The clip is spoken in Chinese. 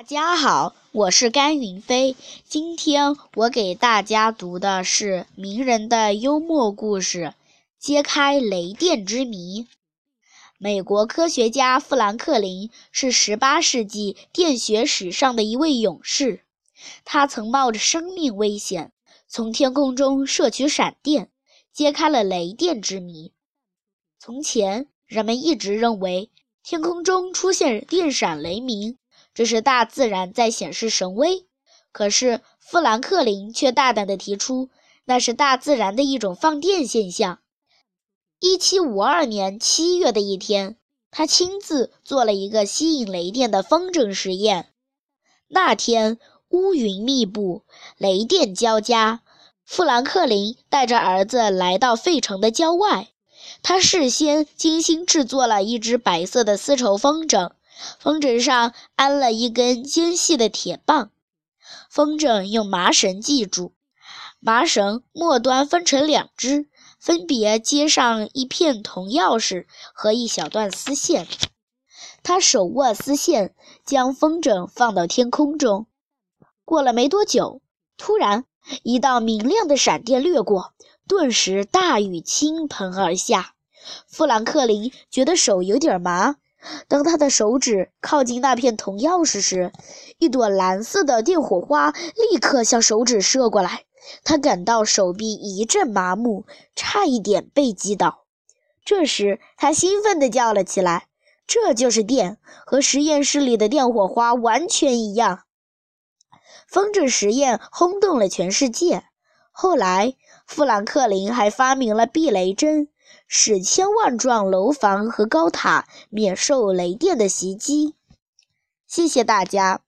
大家好，我是甘云飞。今天我给大家读的是名人的幽默故事，揭开雷电之谜。美国科学家富兰克林是18世纪电学史上的一位勇士，他曾冒着生命危险从天空中摄取闪电，揭开了雷电之谜。从前，人们一直认为天空中出现电闪雷鸣。这是大自然在显示神威，可是富兰克林却大胆地提出，那是大自然的一种放电现象。一七五二年七月的一天，他亲自做了一个吸引雷电的风筝实验。那天乌云密布，雷电交加。富兰克林带着儿子来到费城的郊外，他事先精心制作了一只白色的丝绸风筝。风筝上安了一根尖细的铁棒，风筝用麻绳系住，麻绳末端分成两只，分别接上一片铜钥匙和一小段丝线。他手握丝线，将风筝放到天空中。过了没多久，突然一道明亮的闪电掠过，顿时大雨倾盆而下。富兰克林觉得手有点麻。当他的手指靠近那片铜钥匙时，一朵蓝色的电火花立刻向手指射过来。他感到手臂一阵麻木，差一点被击倒。这时，他兴奋地叫了起来：“这就是电，和实验室里的电火花完全一样！”风筝实验轰动了全世界。后来，富兰克林还发明了避雷针。使千万幢楼房和高塔免受雷电的袭击。谢谢大家。